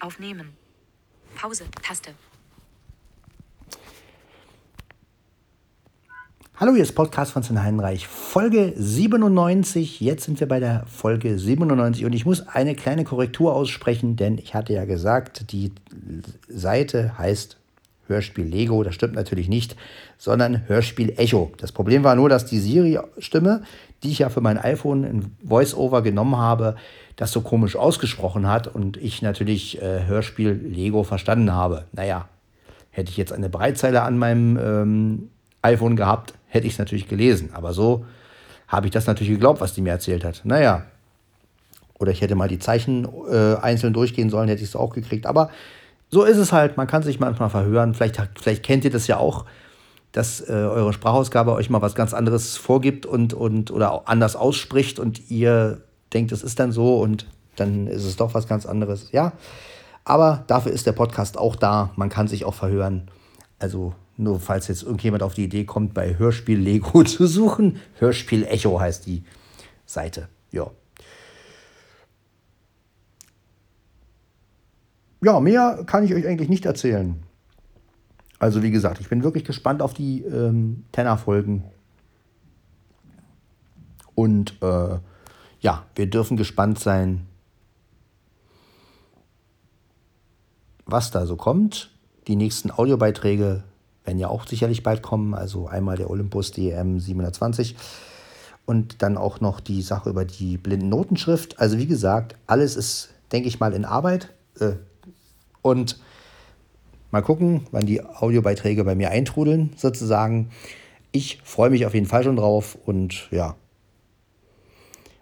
Aufnehmen. Pause. Taste. Hallo, hier ist Podcast von Sven Heinreich, Folge 97. Jetzt sind wir bei der Folge 97 und ich muss eine kleine Korrektur aussprechen, denn ich hatte ja gesagt, die Seite heißt Hörspiel Lego. Das stimmt natürlich nicht, sondern Hörspiel Echo. Das Problem war nur, dass die Siri-Stimme, die ich ja für mein iPhone in VoiceOver genommen habe, das so komisch ausgesprochen hat und ich natürlich äh, Hörspiel Lego verstanden habe. Naja, hätte ich jetzt eine Breitzeile an meinem ähm, iPhone gehabt, hätte ich es natürlich gelesen. Aber so habe ich das natürlich geglaubt, was die mir erzählt hat. Naja. Oder ich hätte mal die Zeichen äh, einzeln durchgehen sollen, hätte ich es auch gekriegt. Aber so ist es halt. Man kann sich manchmal verhören. Vielleicht, vielleicht kennt ihr das ja auch, dass äh, eure Sprachausgabe euch mal was ganz anderes vorgibt und, und oder anders ausspricht und ihr denkt, es ist dann so und dann ist es doch was ganz anderes. Ja. Aber dafür ist der Podcast auch da. Man kann sich auch verhören. Also nur falls jetzt irgendjemand auf die Idee kommt, bei Hörspiel Lego zu suchen. Hörspiel Echo heißt die Seite. Ja. Ja, mehr kann ich euch eigentlich nicht erzählen. Also wie gesagt, ich bin wirklich gespannt auf die ähm, Tenor-Folgen. Und äh, ja, wir dürfen gespannt sein, was da so kommt. Die nächsten Audiobeiträge werden ja auch sicherlich bald kommen. Also einmal der Olympus DM 720 und dann auch noch die Sache über die Blindennotenschrift. Also wie gesagt, alles ist, denke ich mal, in Arbeit. Äh, und mal gucken, wann die Audiobeiträge bei mir eintrudeln, sozusagen. Ich freue mich auf jeden Fall schon drauf und ja.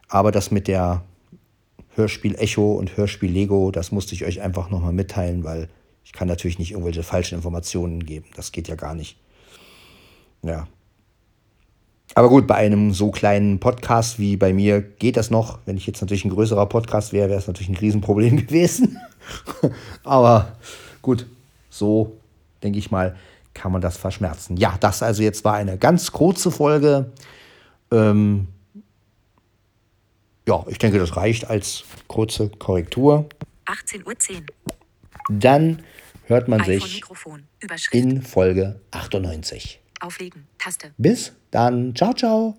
Aber das mit der Hörspiel Echo und Hörspiel Lego, das musste ich euch einfach nochmal mitteilen, weil ich kann natürlich nicht irgendwelche falschen Informationen geben. Das geht ja gar nicht. Ja. Aber gut, bei einem so kleinen Podcast wie bei mir geht das noch. Wenn ich jetzt natürlich ein größerer Podcast wäre, wäre es natürlich ein Riesenproblem gewesen. Aber gut, so denke ich mal, kann man das verschmerzen. Ja, das also jetzt war eine ganz kurze Folge. Ähm ja, ich denke, das reicht als kurze Korrektur. 18.10 Uhr. Dann hört man sich in Folge 98. Auflegen. Taste. Bis dann. Ciao, ciao.